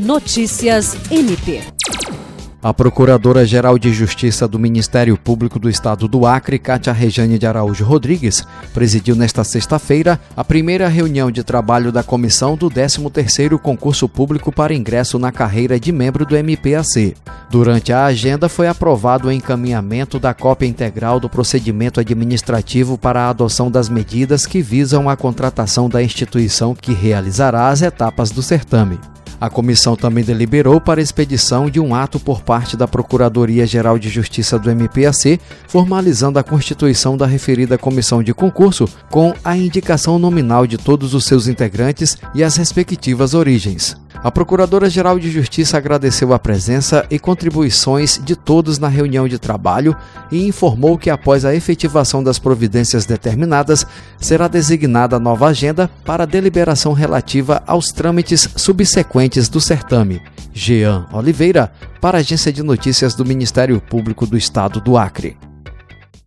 Notícias MP. A Procuradora-Geral de Justiça do Ministério Público do Estado do Acre, Cátia Rejane de Araújo Rodrigues, presidiu nesta sexta-feira a primeira reunião de trabalho da comissão do 13º Concurso Público para ingresso na carreira de membro do MPAC. Durante a agenda foi aprovado o encaminhamento da cópia integral do procedimento administrativo para a adoção das medidas que visam a contratação da instituição que realizará as etapas do certame. A comissão também deliberou para expedição de um ato por parte da Procuradoria-Geral de Justiça do MPAC, formalizando a constituição da referida comissão de concurso com a indicação nominal de todos os seus integrantes e as respectivas origens. A Procuradora-Geral de Justiça agradeceu a presença e contribuições de todos na reunião de trabalho e informou que, após a efetivação das providências determinadas, será designada nova agenda para deliberação relativa aos trâmites subsequentes do certame. Jean Oliveira, para a Agência de Notícias do Ministério Público do Estado do Acre.